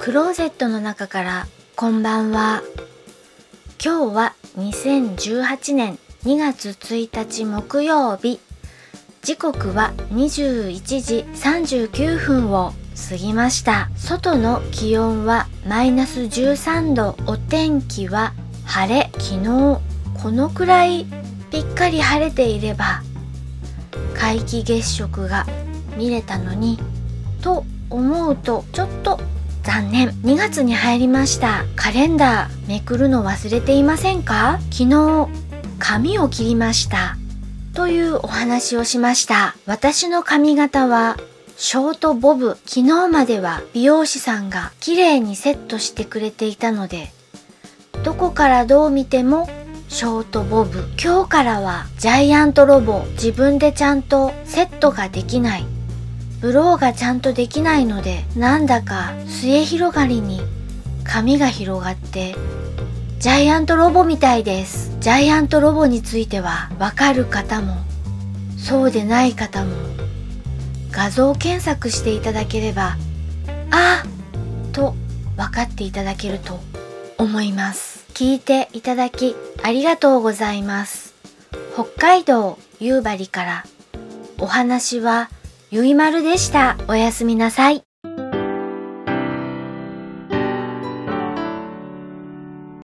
クローゼットの中からこんばんは。今日は2018年2月1日木曜日。時刻は21時39分を過ぎました。外の気温はマイナス13度。お天気は晴れ。昨日このくらいぴっかり晴れていれば皆既月食が見れたのに。と思うとちょっと残念。2月に入りました。カレンダーめくるの忘れていませんか？昨日髪を切りました。というお話をしました。私の髪型はショートボブ。昨日までは美容師さんが綺麗にセットしてくれていたのでどこからどう見てもショートボブ。今日からはジャイアントロボ。自分でちゃんとセットができない。ブローがちゃんとできないのでなんだか末広がりに髪が広がってジャイアントロボみたいです。ジャイアントロボについてはわかる方もそうでない方も画像検索していただければあと分かっていただけると思います。聞いていただきありがとうございます。北海道夕張からお話はゆいまるでした。おやすみなさい。